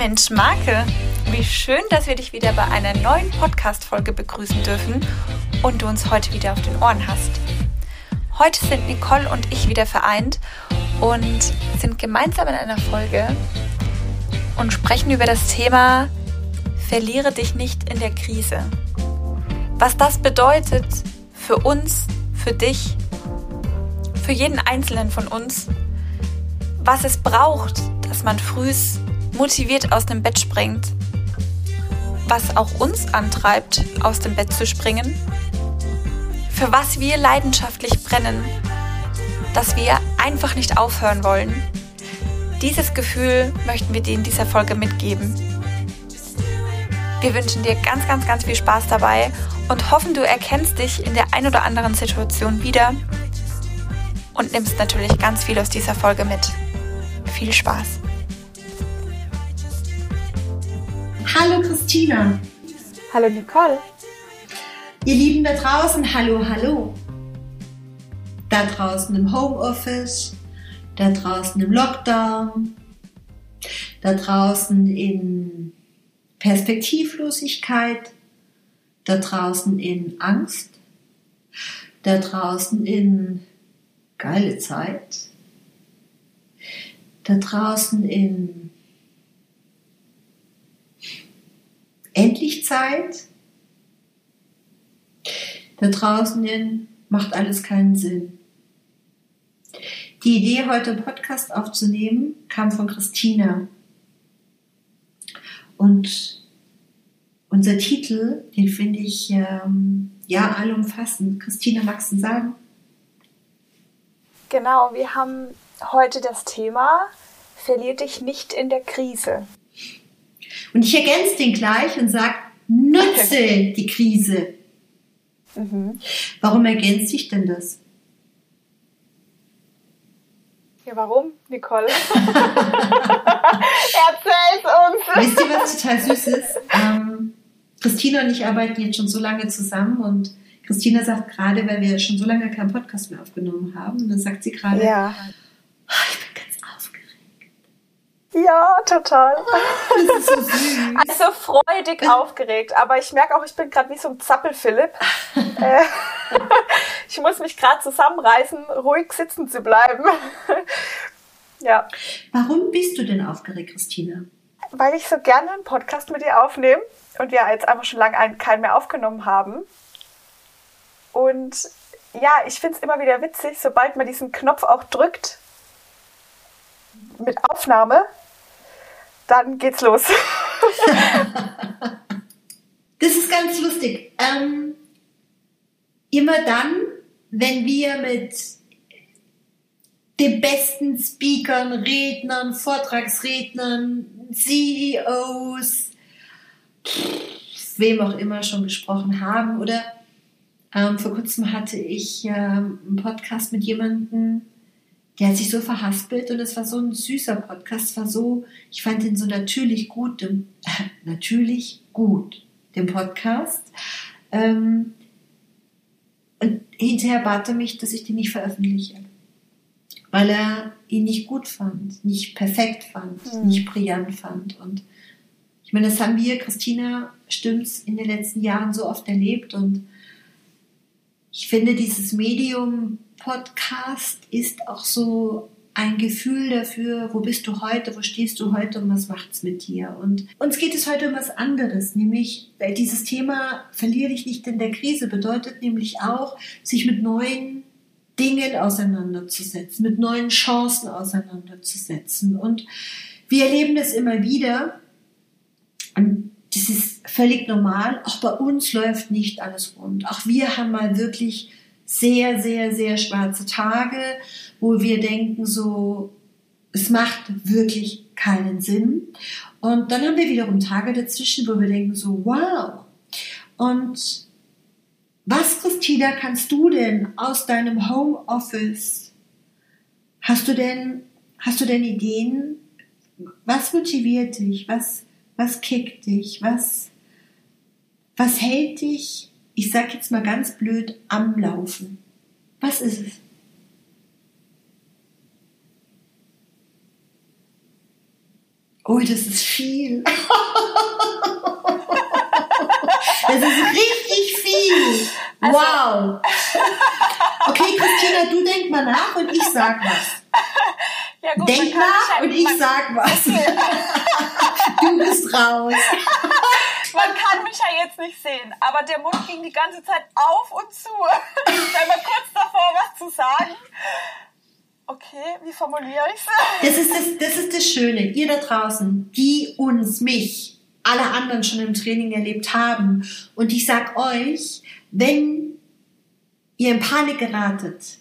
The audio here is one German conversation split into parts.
Mensch, Marke, wie schön, dass wir dich wieder bei einer neuen Podcast-Folge begrüßen dürfen und du uns heute wieder auf den Ohren hast. Heute sind Nicole und ich wieder vereint und sind gemeinsam in einer Folge und sprechen über das Thema Verliere dich nicht in der Krise. Was das bedeutet für uns, für dich, für jeden Einzelnen von uns, was es braucht, dass man frühs motiviert aus dem Bett springt, was auch uns antreibt, aus dem Bett zu springen, für was wir leidenschaftlich brennen, dass wir einfach nicht aufhören wollen. Dieses Gefühl möchten wir dir in dieser Folge mitgeben. Wir wünschen dir ganz, ganz, ganz viel Spaß dabei und hoffen, du erkennst dich in der ein oder anderen Situation wieder und nimmst natürlich ganz viel aus dieser Folge mit. Viel Spaß! Hallo Christina. Hallo Nicole. Ihr Lieben da draußen, hallo, hallo. Da draußen im Homeoffice, da draußen im Lockdown, da draußen in Perspektivlosigkeit, da draußen in Angst, da draußen in geile Zeit, da draußen in endlich Zeit. Da draußen hin macht alles keinen Sinn. Die Idee, heute einen Podcast aufzunehmen, kam von Christina. Und unser Titel, den finde ich ähm, ja allumfassend. Christina, magst du sagen? Genau, wir haben heute das Thema Verlier dich nicht in der Krise. Und ich ergänze den gleich und sage, nutze die Krise. Mhm. Warum ergänze ich denn das? Ja, warum, Nicole? Erzähl's uns! Wisst ihr, was total süß ist? Ähm, Christina und ich arbeiten jetzt schon so lange zusammen und Christina sagt gerade, weil wir schon so lange keinen Podcast mehr aufgenommen haben, dann sagt sie gerade, ja. oh, ich bin ja, total. So. Also freudig aufgeregt. Aber ich merke auch, ich bin gerade wie so ein Zappel-Philipp. Äh, ich muss mich gerade zusammenreißen, ruhig sitzen zu bleiben. ja. Warum bist du denn aufgeregt, Christina? Weil ich so gerne einen Podcast mit dir aufnehme und wir jetzt einfach schon lange keinen mehr aufgenommen haben. Und ja, ich finde es immer wieder witzig, sobald man diesen Knopf auch drückt, mit Aufnahme, dann geht's los. das ist ganz lustig. Ähm, immer dann, wenn wir mit den besten Speakern, Rednern, Vortragsrednern, CEOs, wem auch immer schon gesprochen haben. Oder ähm, vor kurzem hatte ich ähm, einen Podcast mit jemandem, der hat sich so verhaspelt und es war so ein süßer Podcast, war so, ich fand ihn so natürlich gut, dem, natürlich gut, den Podcast. Ähm, und hinterher bat er mich, dass ich den nicht veröffentliche, weil er ihn nicht gut fand, nicht perfekt fand, mhm. nicht brillant fand. Und ich meine, das haben wir, Christina, stimmt's, in den letzten Jahren so oft erlebt und ich finde, dieses Medium Podcast ist auch so ein Gefühl dafür, wo bist du heute, wo stehst du heute und was macht's mit dir. Und uns geht es heute um was anderes, nämlich weil dieses Thema verliere dich nicht in der Krise bedeutet nämlich auch, sich mit neuen Dingen auseinanderzusetzen, mit neuen Chancen auseinanderzusetzen. Und wir erleben das immer wieder. Und das ist völlig normal. Auch bei uns läuft nicht alles rund. Auch wir haben mal wirklich sehr, sehr, sehr schwarze Tage, wo wir denken so, es macht wirklich keinen Sinn. Und dann haben wir wiederum Tage dazwischen, wo wir denken so, wow. Und was, Christina, kannst du denn aus deinem Homeoffice? Hast du denn, hast du denn Ideen? Was motiviert dich? Was, was kickt dich? Was, was hält dich ich sag jetzt mal ganz blöd, am Laufen. Was ist es? Oh, das ist viel. Das ist richtig viel. Also- wow. Okay, Christina, du denk mal nach und ich sag was. Ja, gut, Denk nach mich und ich sag was. Du bist raus. Man kann mich ja jetzt nicht sehen, aber der Mund ging die ganze Zeit auf und zu. Ich war immer kurz davor, was zu sagen. Okay, wie formuliere ich es? Das ist das, das ist das Schöne. Ihr da draußen, die uns, mich, alle anderen schon im Training erlebt haben. Und ich sag euch, wenn ihr in Panik geratet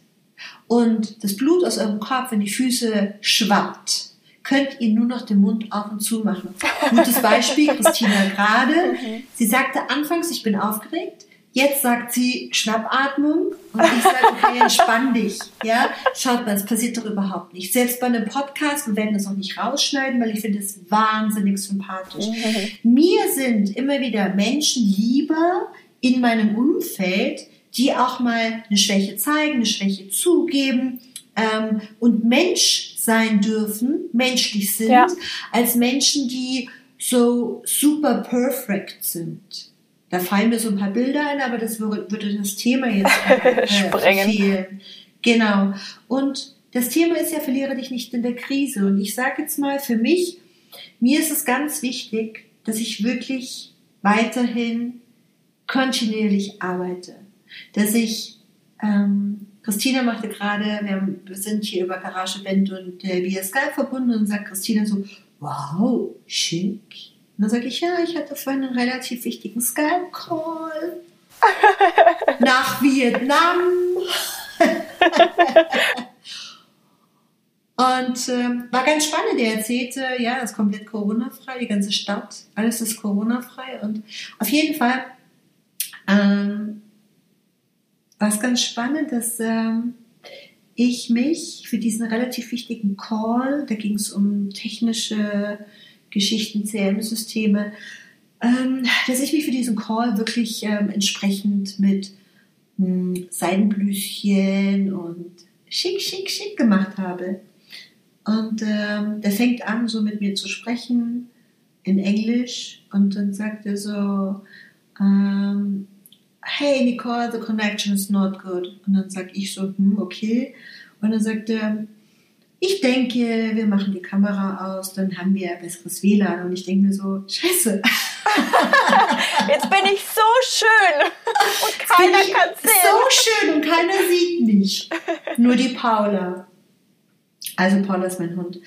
und das Blut aus eurem Kopf in die Füße schwappt, könnt ihr nur noch den Mund auf und zu machen. Gutes Beispiel, Christina gerade. Sie sagte anfangs, ich bin aufgeregt. Jetzt sagt sie Schnappatmung und ich sage, okay, entspann dich. Ja, schaut mal, es passiert doch überhaupt nicht. Selbst bei einem Podcast, wir werden das auch nicht rausschneiden, weil ich finde es wahnsinnig sympathisch. Mir sind immer wieder Menschen lieber in meinem Umfeld, die auch mal eine Schwäche zeigen, eine Schwäche zugeben ähm, und Mensch sein dürfen, menschlich sind, Ja. als Menschen, die so super perfect sind. Da fallen mir so ein paar Bilder ein, aber das würde, das Thema jetzt äh, Sprengen. verfehlen. Genau. Und das Thema ist ja, verliere dich nicht in der Krise. Und ich sage jetzt mal für mich, mir ist es ganz wichtig, dass ich wirklich weiterhin kontinuierlich arbeite. Dass ich, ähm, Christina machte gerade, wir, sind hier über Garage Band und äh, via Skype verbunden und sagt Christina so, wow, schick. Und dann sage ich, ja, ich hatte vorhin einen relativ wichtigen Skype-Call nach Vietnam. Und ähm, war ganz spannend. Er erzählte, ja, es ist komplett Corona-frei, die ganze Stadt, alles ist Corona-frei. Und auf jeden Fall ähm, war es ganz spannend, dass ähm, ich mich für diesen relativ wichtigen Call, da ging es um technische Geschichten, CM-Systeme, ähm, dass ich mich für diesen Call wirklich ähm, entsprechend mit mh, Seidenblüschen und schick, schick, schick gemacht habe. Und ähm, der fängt an, so mit mir zu sprechen in Englisch und dann sagt er so, ähm, hey Nicole, the connection is not good. Und dann sag ich so, hm, okay. Und dann sagt er, ich denke, wir machen die Kamera aus, dann haben wir ein besseres WLAN. Und ich denke mir so, scheiße. Jetzt bin ich so schön und keiner kann sehen. So schön und keiner sieht mich. Nur die Paula. Also Paula ist mein Hund.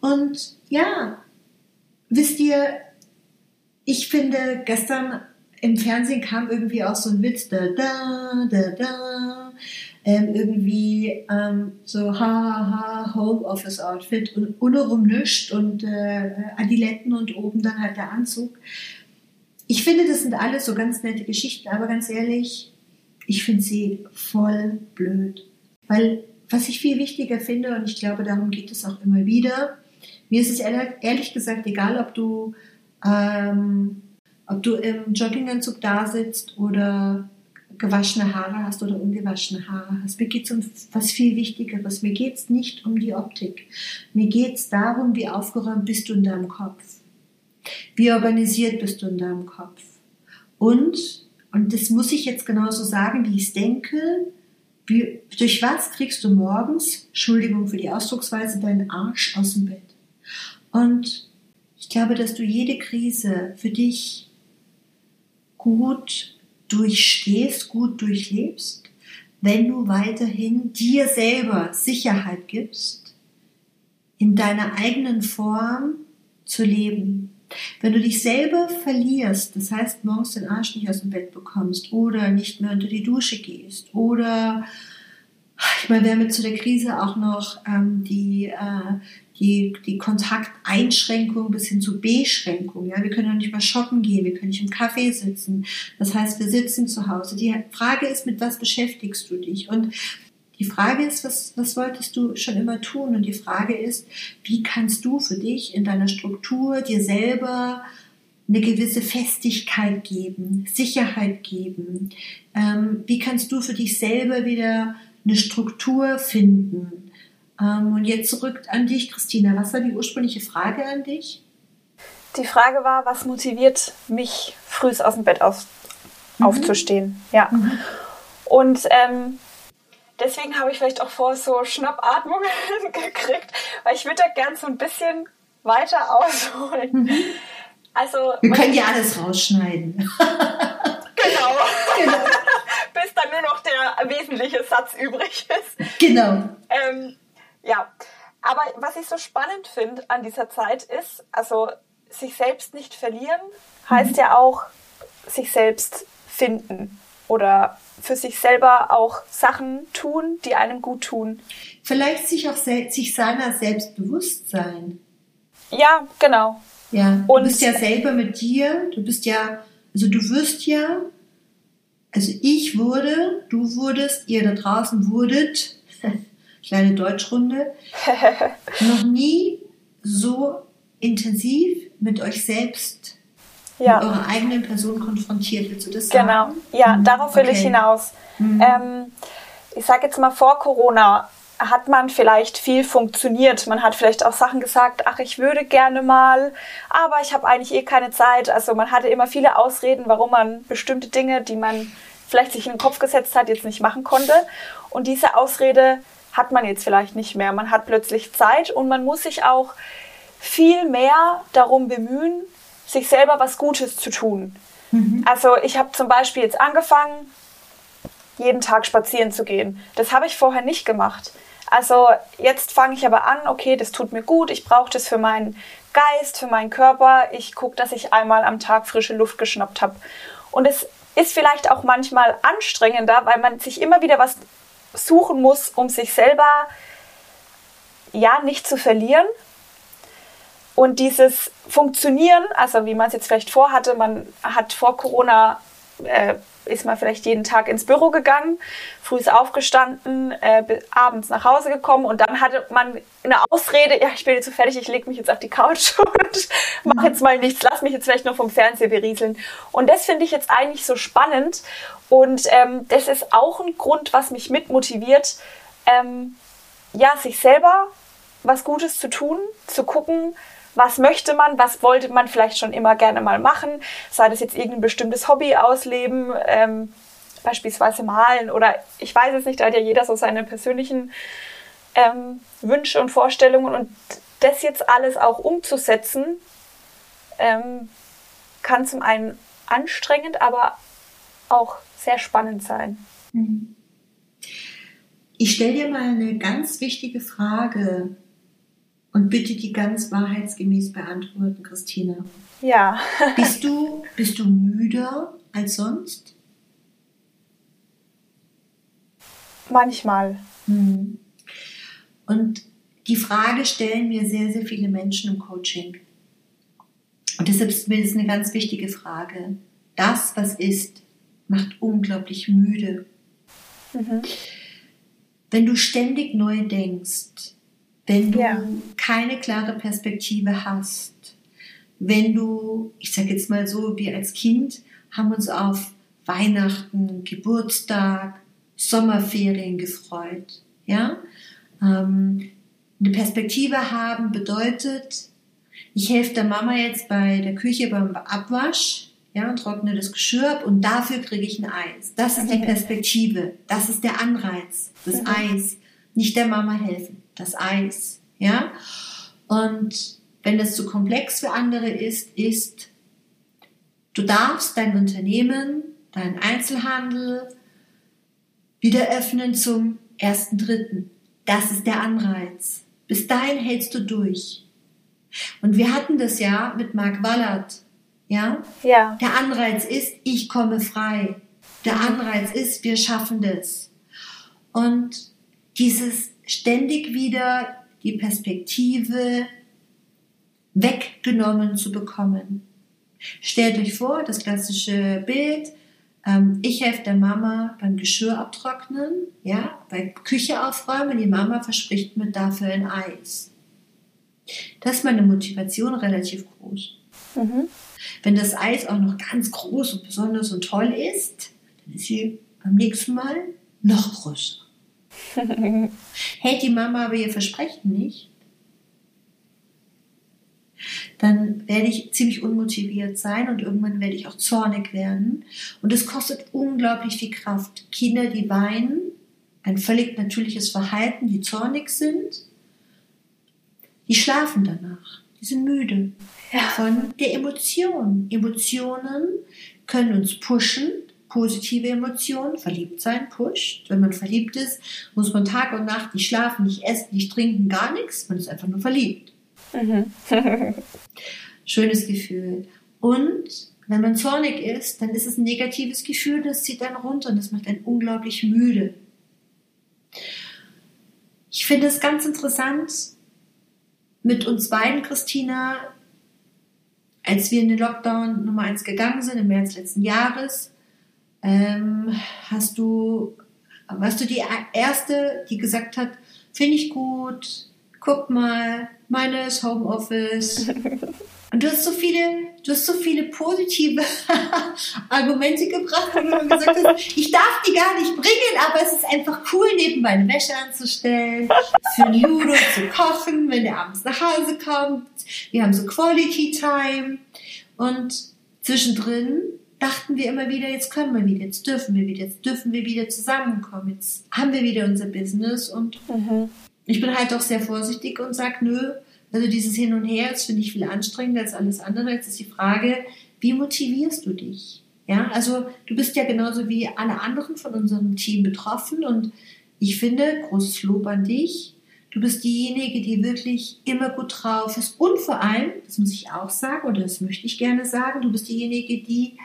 Und ja, wisst ihr, ich finde, gestern im Fernsehen kam irgendwie auch so ein Witz, da, da, da, da, ähm, irgendwie ähm, so, ha, ha, Homeoffice Outfit und untenrum und äh, Adiletten und oben dann halt der Anzug. Ich finde, das sind alles so ganz nette Geschichten, aber ganz ehrlich, ich finde sie voll blöd. Weil was ich viel wichtiger finde, und ich glaube, darum geht es auch immer wieder, mir ist es ehrlich, ehrlich gesagt egal, ob du, ähm, ob du im Jogginganzug da sitzt oder gewaschene Haare hast oder ungewaschene Haare hast. Mir geht es um was viel Wichtigeres. Mir geht es nicht um die Optik. Mir geht es darum, wie aufgeräumt bist du in deinem Kopf. Wie organisiert bist du in deinem Kopf. Und, und das muss ich jetzt genauso sagen, wie ich es denke, wie, durch was kriegst du morgens, Entschuldigung für die Ausdrucksweise, deinen Arsch aus dem Bett? Und ich glaube, dass du jede Krise für dich gut durchstehst, gut durchlebst, wenn du weiterhin dir selber Sicherheit gibst, in deiner eigenen Form zu leben. Wenn du dich selber verlierst, das heißt morgens den Arsch nicht aus dem Bett bekommst oder nicht mehr unter die Dusche gehst oder ich meine, wir haben jetzt zu der Krise auch noch ähm, die, äh, die, die Kontakteinschränkung bis hin zu Beschränkung. Ja? Wir können ja nicht mal shoppen gehen, wir können nicht im Café sitzen. Das heißt, wir sitzen zu Hause. Die Frage ist, mit was beschäftigst du dich? Und die Frage ist, was, was wolltest du schon immer tun? Und die Frage ist, wie kannst du für dich in deiner Struktur dir selber eine gewisse Festigkeit geben, Sicherheit geben? Ähm, wie kannst du für dich selber wieder eine Struktur finden? Ähm, und jetzt zurück an dich, Christina. Was war die ursprüngliche Frage an dich? die Frage war, was motiviert mich, früh aus dem Bett auf, mhm. aufzustehen? Ja. Mhm. Und ähm, deswegen habe ich vielleicht auch vor so Schnappatmungen gekriegt, weil ich würde da gern so ein bisschen weiter ausholen. Mhm. Also, Wir können ja alles rausschneiden. genau. genau. Bis dann nur noch der wesentliche Satz übrig ist. Genau. Ähm, ja, aber was ich so spannend finde an dieser Zeit ist, also sich selbst nicht verlieren heißt mhm. ja auch sich selbst finden oder für sich selber auch Sachen tun, die einem gut tun. Vielleicht sich auch sich seiner selbst bewusst sein. Ja, genau. Ja, du Und bist ja selber mit dir, du bist ja, also du wirst ja, also ich wurde, du wurdest, ihr da draußen wurdet, kleine Deutschrunde, noch nie so intensiv mit euch selbst, ja. mit eurer eigenen Person konfrontiert. Willst du das sagen? Genau, ja, darauf will okay. ich hinaus. Mhm. Ähm, ich sage jetzt mal vor Corona hat man vielleicht viel funktioniert. Man hat vielleicht auch Sachen gesagt, ach, ich würde gerne mal, aber ich habe eigentlich eh keine Zeit. Also man hatte immer viele Ausreden, warum man bestimmte Dinge, die man vielleicht sich in den Kopf gesetzt hat, jetzt nicht machen konnte. Und diese Ausrede hat man jetzt vielleicht nicht mehr. Man hat plötzlich Zeit und man muss sich auch viel mehr darum bemühen, sich selber was Gutes zu tun. Mhm. Also ich habe zum Beispiel jetzt angefangen, jeden Tag spazieren zu gehen. Das habe ich vorher nicht gemacht. Also jetzt fange ich aber an, okay, das tut mir gut, ich brauche das für meinen Geist, für meinen Körper. Ich gucke, dass ich einmal am Tag frische Luft geschnappt habe. Und es ist vielleicht auch manchmal anstrengender, weil man sich immer wieder was suchen muss, um sich selber ja nicht zu verlieren. Und dieses Funktionieren, also wie man es jetzt vielleicht vorhatte, man hat vor Corona äh, ist man vielleicht jeden Tag ins Büro gegangen, früh ist aufgestanden, äh, abends nach Hause gekommen und dann hatte man eine Ausrede, ja, ich bin jetzt so fertig, ich lege mich jetzt auf die Couch und mache jetzt mal nichts, lass mich jetzt vielleicht nur vom Fernseher berieseln. Und das finde ich jetzt eigentlich so spannend und ähm, das ist auch ein Grund, was mich mitmotiviert, ähm, ja, sich selber was Gutes zu tun, zu gucken, was möchte man, was wollte man vielleicht schon immer gerne mal machen, sei das jetzt irgendein bestimmtes Hobby ausleben, ähm, beispielsweise malen oder ich weiß es nicht, da hat ja jeder so seine persönlichen ähm, Wünsche und Vorstellungen und das jetzt alles auch umzusetzen, ähm, kann zum einen anstrengend, aber auch sehr spannend sein. Mhm. Ich stelle dir mal eine ganz wichtige Frage und bitte die ganz wahrheitsgemäß beantworten, Christina. Ja. bist du, bist du müder als sonst? Manchmal. Hm. Und die Frage stellen mir sehr, sehr viele Menschen im Coaching. Und deshalb ist mir das eine ganz wichtige Frage. Das, was ist, macht unglaublich müde. Mhm. Wenn du ständig neu denkst, wenn du ja. keine klare Perspektive hast, wenn du, ich sage jetzt mal so, wir als Kind haben uns auf Weihnachten, Geburtstag, Sommerferien gefreut, ja, ähm, eine Perspektive haben bedeutet, ich helfe der Mama jetzt bei der Küche beim Abwasch, ja, und trockne das Geschirr ab und dafür kriege ich ein Eis. Das ist die Perspektive, das ist der Anreiz, das mhm. Eis, nicht der Mama helfen das Eis, ja. Und wenn das zu komplex für andere ist, ist, du darfst dein Unternehmen, deinen Einzelhandel wieder öffnen zum ersten Dritten. Das ist der Anreiz. Bis dahin hältst du durch. Und wir hatten das ja mit Mark Wallert. Ja? Ja. Der Anreiz ist, ich komme frei. Der Anreiz ist, wir schaffen das. Und dieses ständig wieder die Perspektive weggenommen zu bekommen. Stellt euch vor, das klassische Bild, ähm, ich helfe der Mama beim Geschirr abtrocknen, ja, bei Küche aufräumen, die Mama verspricht mir dafür ein Eis. Das ist meine Motivation relativ groß. Mhm. Wenn das Eis auch noch ganz groß und besonders und toll ist, dann ist sie beim nächsten Mal noch größer. Hält die Mama aber ihr Versprechen nicht, dann werde ich ziemlich unmotiviert sein und irgendwann werde ich auch zornig werden. Und es kostet unglaublich viel Kraft. Kinder, die weinen, ein völlig natürliches Verhalten, die zornig sind, die schlafen danach. Die sind müde ja. von der Emotion. Emotionen können uns pushen, positive Emotionen, verliebt sein pusht. Wenn man verliebt ist, muss man Tag und Nacht nicht schlafen, nicht essen, nicht trinken, gar nichts. Man ist einfach nur verliebt. Mhm. Schönes Gefühl. Und wenn man zornig ist, dann ist es ein negatives Gefühl, das zieht einen runter und das macht einen unglaublich müde. Ich finde es ganz interessant, mit uns beiden, Christina, als wir in den Lockdown Nummer 1 gegangen sind, im März letzten Jahres, ähm, hast du, warst du die erste, die gesagt hat, finde ich gut, guck mal, meines Homeoffice. Und du hast so viele, du hast so viele positive Argumente gebracht, wo du gesagt hast, ich darf die gar nicht bringen, aber es ist einfach cool, nebenbei eine Wäsche anzustellen, für Ludo zu kochen, wenn der abends nach Hause kommt. Wir haben so Quality Time. Und zwischendrin dachten wir immer wieder, jetzt können wir wieder, jetzt dürfen wir wieder, jetzt dürfen wir wieder zusammenkommen, jetzt haben wir wieder unser Business und mhm. ich bin halt auch sehr vorsichtig und sage, nö, also dieses Hin und Her, das finde ich viel anstrengender als alles andere. Jetzt ist die Frage, wie motivierst du dich? Ja, also du bist ja genauso wie alle anderen von unserem Team betroffen und ich finde, großes Lob an dich. Du bist diejenige, die wirklich immer gut drauf ist. Und vor allem, das muss ich auch sagen, oder das möchte ich gerne sagen, du bist diejenige, die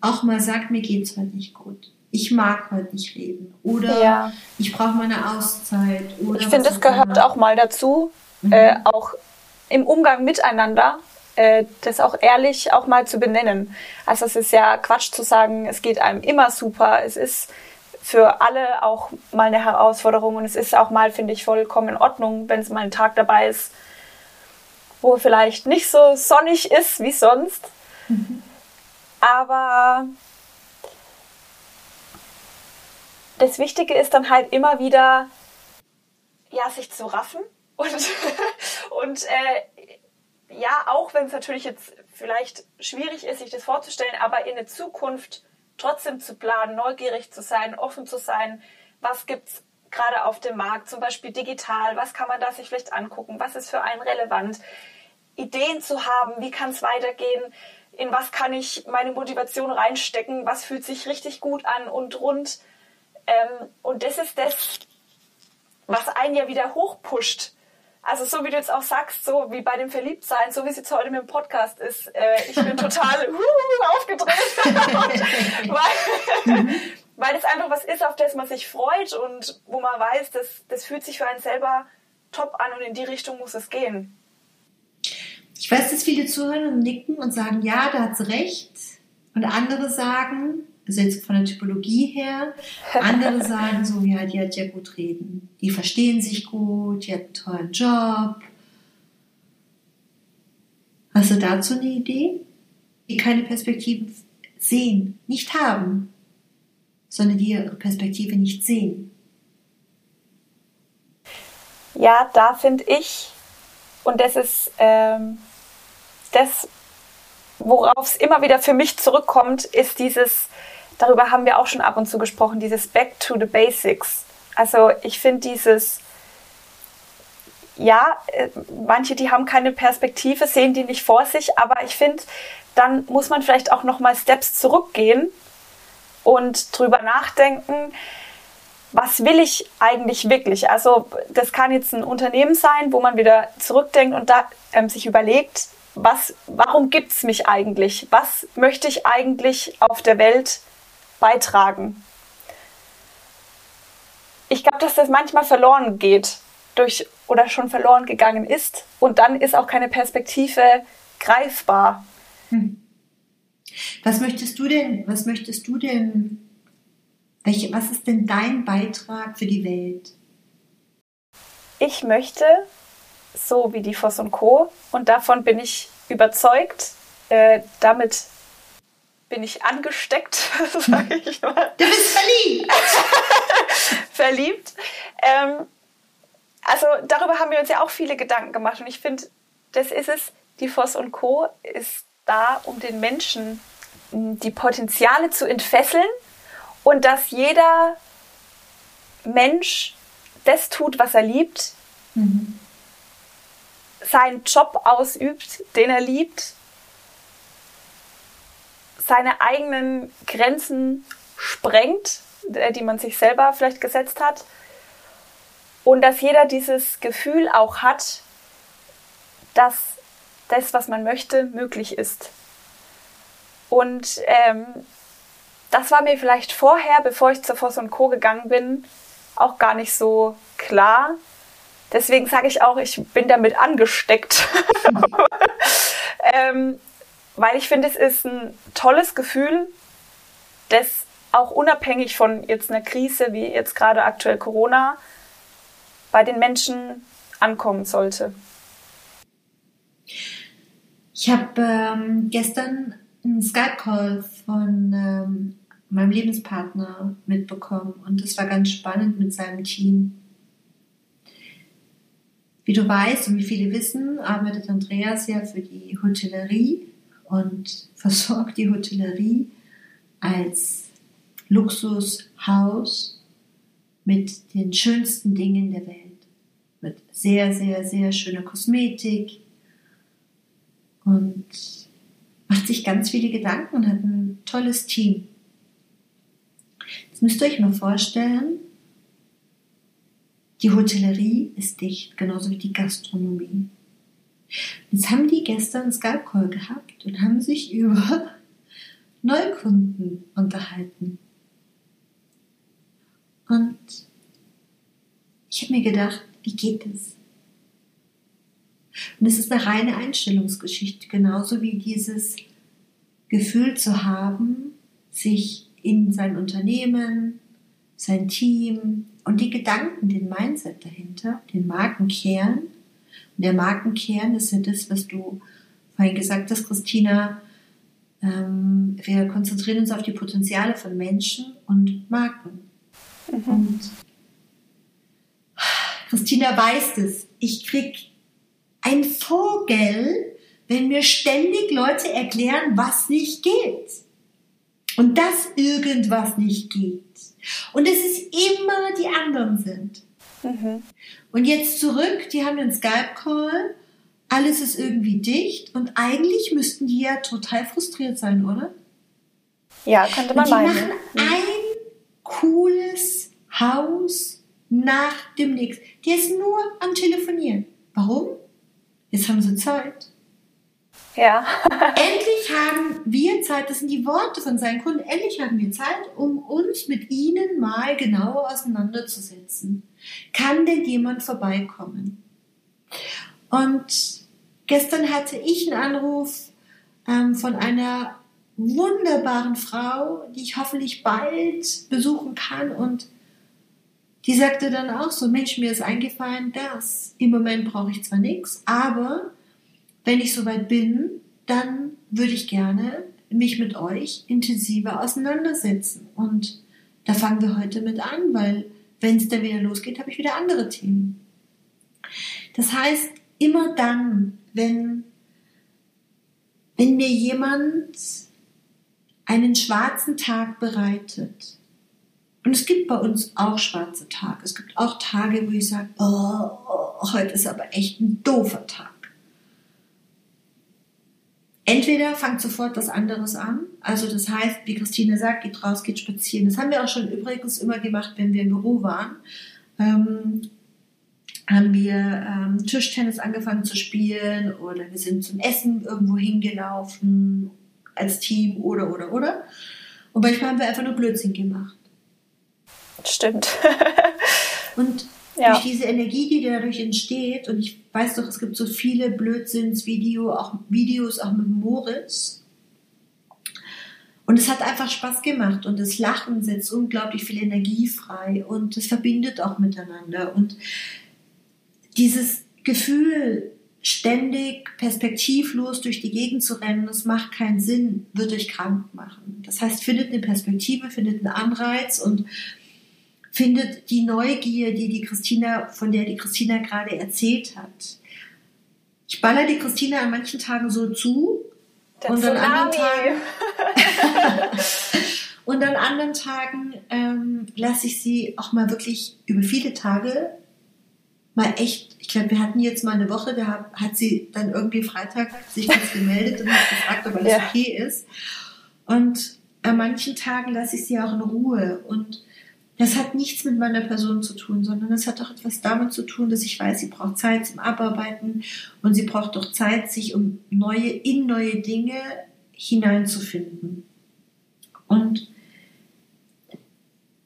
auch mal sagt, mir geht's heute nicht gut. Ich mag heute nicht reden. Oder ja. ich brauche meine Auszeit. ich finde, es gehört immer. auch mal dazu, mhm. äh, auch im Umgang miteinander, äh, das auch ehrlich auch mal zu benennen. Also es ist ja Quatsch zu sagen, es geht einem immer super. Es ist für alle auch mal eine Herausforderung und es ist auch mal, finde ich, vollkommen in Ordnung, wenn es mal ein Tag dabei ist, wo vielleicht nicht so sonnig ist wie sonst. Mhm. Aber das Wichtige ist dann halt immer wieder, ja, sich zu raffen. Und, und äh, ja, auch wenn es natürlich jetzt vielleicht schwierig ist, sich das vorzustellen, aber in der Zukunft trotzdem zu planen, neugierig zu sein, offen zu sein, was gibt es gerade auf dem Markt, zum Beispiel digital, was kann man da sich vielleicht angucken, was ist für einen relevant, Ideen zu haben, wie kann es weitergehen, in was kann ich meine Motivation reinstecken, was fühlt sich richtig gut an und rund. Ähm, und das ist das, was einen ja wieder hochpusht also so wie du jetzt auch sagst, so wie bei dem Verliebtsein, so wie es jetzt heute mit dem Podcast ist, äh, ich bin total uh, aufgedreht, weil, weil es einfach was ist, auf das man sich freut und wo man weiß, das, das fühlt sich für einen selber top an und in die Richtung muss es gehen. Ich weiß, dass viele zuhören und nicken und sagen, ja, da hat sie recht. Und andere sagen, also jetzt von der Typologie her. Andere sagen so, ja, die hat ja gut reden. Die verstehen sich gut, die hat einen tollen Job. Hast du dazu eine Idee? Die keine Perspektive sehen, nicht haben, sondern die ihre Perspektive nicht sehen. Ja, da finde ich, und das ist ähm, das, worauf es immer wieder für mich zurückkommt, ist dieses, darüber haben wir auch schon ab und zu gesprochen, dieses Back to the Basics. Also ich finde dieses, ja, äh, manche, die haben keine Perspektive, sehen die nicht vor sich, aber ich finde, dann muss man vielleicht auch nochmal Steps zurückgehen und drüber nachdenken, was will ich eigentlich wirklich? Also das kann jetzt ein Unternehmen sein, wo man wieder zurückdenkt und da ähm, sich überlegt, was, warum gibt es mich eigentlich? Was möchte ich eigentlich auf der Welt beitragen. Ich glaube, dass das manchmal verloren geht durch oder schon verloren gegangen ist und dann ist auch keine Perspektive greifbar. Hm. Was möchtest du denn, was möchtest du denn, welche, was ist denn dein Beitrag für die Welt? Ich möchte, so wie die Voss und Co., und davon bin ich überzeugt, äh, damit bin ich angesteckt, sage ich mal. Du bist verliebt. verliebt. Ähm, also darüber haben wir uns ja auch viele Gedanken gemacht und ich finde, das ist es, die Voss und Co. ist da, um den Menschen die Potenziale zu entfesseln und dass jeder Mensch das tut, was er liebt, mhm. Seinen Job ausübt, den er liebt, seine eigenen Grenzen sprengt, äh, die man sich selber vielleicht gesetzt hat. Und dass jeder dieses Gefühl auch hat, dass das, was man möchte, möglich ist. Und ähm, das war mir vielleicht vorher, bevor ich zur Voss und Co. gegangen bin, auch gar nicht so klar. Deswegen sage ich auch, ich bin damit angesteckt. ähm, weil ich finde, es ist ein tolles Gefühl, das auch unabhängig von jetzt einer Krise wie jetzt gerade aktuell Corona bei den Menschen ankommen sollte. Ich habe ähm, gestern einen Skype-Call von ähm, meinem Lebenspartner mitbekommen und das war ganz spannend mit seinem Team. Wie du weißt und wie viele wissen, arbeitet Andreas ja für die Hotellerie und versorgt die Hotellerie als Luxushaus mit den schönsten Dingen der Welt. Mit sehr, sehr, sehr schöner Kosmetik und macht sich ganz viele Gedanken und hat ein tolles Team. Jetzt müsst ihr euch mal vorstellen, die Hotellerie ist dicht, genauso wie die Gastronomie. Jetzt haben die gestern Skype-Call gehabt und haben sich über Neukunden unterhalten. Und ich habe mir gedacht, wie geht es? Und es ist eine reine Einstellungsgeschichte, genauso wie dieses Gefühl zu haben, sich in sein Unternehmen, sein Team und die Gedanken, den Mindset dahinter, den Markenkern. Und der Markenkern ist ja das, was du vorhin gesagt hast, Christina. Ähm, wir konzentrieren uns auf die Potenziale von Menschen und Marken. Mhm. Und Christina weiß es. Ich krieg ein Vogel, wenn mir ständig Leute erklären, was nicht geht. Und dass irgendwas nicht geht. Und es ist immer die anderen sind. Mhm. Und jetzt zurück, die haben einen Skype-Call, alles ist irgendwie dicht und eigentlich müssten die ja total frustriert sein, oder? Ja, könnte man meinen. Die machen mhm. ein cooles Haus nach dem nächsten. Die ist nur am Telefonieren. Warum? Jetzt haben sie Zeit. Ja. endlich haben wir Zeit, das sind die Worte von seinen Kunden, endlich haben wir Zeit, um uns mit ihnen mal genauer auseinanderzusetzen. Kann denn jemand vorbeikommen? Und gestern hatte ich einen Anruf ähm, von einer wunderbaren Frau, die ich hoffentlich bald besuchen kann und die sagte dann auch so, Mensch, mir ist eingefallen, dass im Moment brauche ich zwar nichts, aber wenn ich soweit bin, dann würde ich gerne mich mit euch intensiver auseinandersetzen. Und da fangen wir heute mit an, weil wenn es dann wieder losgeht, habe ich wieder andere Themen. Das heißt, immer dann, wenn, wenn mir jemand einen schwarzen Tag bereitet, und es gibt bei uns auch schwarze Tage. Es gibt auch Tage, wo ich sage, oh, heute ist aber echt ein doofer Tag. Entweder fangt sofort was anderes an. Also das heißt, wie Christine sagt, geht raus, geht spazieren. Das haben wir auch schon übrigens immer gemacht, wenn wir im Büro waren. Ähm, haben wir ähm, Tischtennis angefangen zu spielen oder wir sind zum Essen irgendwo hingelaufen als Team oder oder oder. Und manchmal haben wir einfach nur Blödsinn gemacht. Stimmt. und ja. durch diese Energie, die dadurch entsteht, und ich weiß doch, es gibt so viele Blödsinnsvideos, auch Videos auch mit Moritz. Und es hat einfach Spaß gemacht und das Lachen setzt unglaublich viel Energie frei und es verbindet auch miteinander. Und dieses Gefühl, ständig perspektivlos durch die Gegend zu rennen, das macht keinen Sinn, wird euch krank machen. Das heißt, findet eine Perspektive, findet einen Anreiz und findet die Neugier, die die Christina, von der die Christina gerade erzählt hat, ich baller die Christina an manchen Tagen so zu. Der und an anderen Tsunami. Tagen, und an anderen Tagen ähm, lasse ich sie auch mal wirklich über viele Tage mal echt, ich glaube, wir hatten jetzt mal eine Woche, da hat, hat sie dann irgendwie Freitag sich kurz gemeldet und hat gefragt, ob alles Ja. okay ist. Und an manchen Tagen lasse ich sie auch in Ruhe. Und das hat nichts mit meiner Person zu tun, sondern es hat auch etwas damit zu tun, dass ich weiß, sie braucht Zeit zum Abarbeiten und sie braucht auch Zeit, sich um neue, in neue Dinge hineinzufinden. Und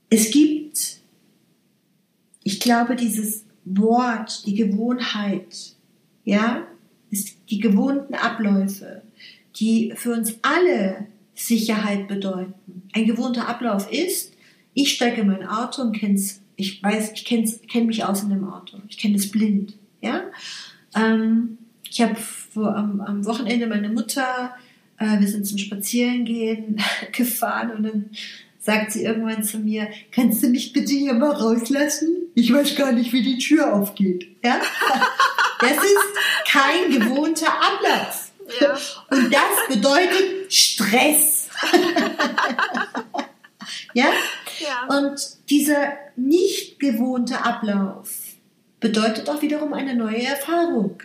es gibt, ich glaube, dieses Wort, die Gewohnheit, ja, ist die gewohnten Abläufe, die für uns alle Sicherheit bedeuten. Ein gewohnter Ablauf ist, ich steige in mein Auto und kenn's, ich weiß, ich kenn's, kenn mich aus in dem Auto. Ich kenne es blind, ja. Ähm, ich habe am, am Wochenende meine Mutter, äh, wir sind zum Spazierengehen gefahren und dann sagt sie irgendwann zu mir, kannst du mich bitte hier mal rauslassen? Ich weiß gar nicht, wie die Tür aufgeht. Ja? Das ist kein gewohnter Ablauf. Ja. Und das bedeutet Stress. ja? Und dieser nicht gewohnte Ablauf bedeutet auch wiederum eine neue Erfahrung.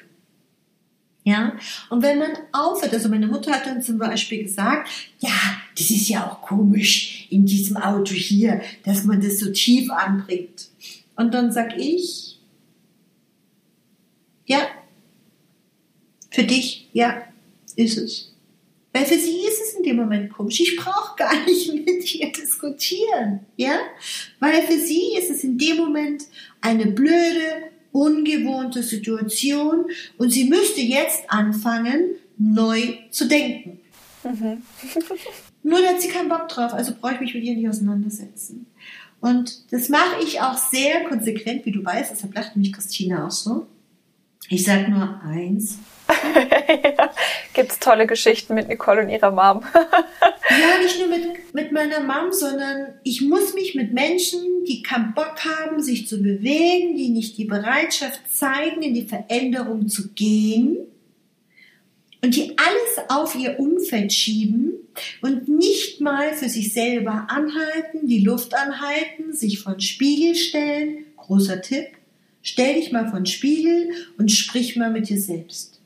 Ja, und wenn man aufhört, also meine Mutter hat dann zum Beispiel gesagt, ja, das ist ja auch komisch in diesem Auto hier, dass man das so tief anbringt. Und dann sag ich, ja, für dich, ja, ist es. Weil für sie ist es in dem Moment komisch. Ich brauche gar nicht mit ihr diskutieren, ja? Weil für sie ist es in dem Moment eine blöde, ungewohnte Situation und sie müsste jetzt anfangen, neu zu denken. Nur da hat sie keinen Bock drauf, also brauche ich mich mit ihr nicht auseinandersetzen. Und das mache ich auch sehr konsequent, wie du weißt, deshalb lacht mich Christina auch so. Ich sage nur eins, ja. Gibt's tolle Geschichten mit Nicole und ihrer Mom. Ja, nicht nur mit, mit meiner Mom, sondern ich muss mich mit Menschen, die keinen Bock haben, sich zu bewegen, die nicht die Bereitschaft zeigen, in die Veränderung zu gehen und die alles auf ihr Umfeld schieben und nicht mal für sich selber anhalten, die Luft anhalten, sich vor den Spiegel stellen. Großer Tipp. Stell dich mal vor den Spiegel und sprich mal mit dir selbst.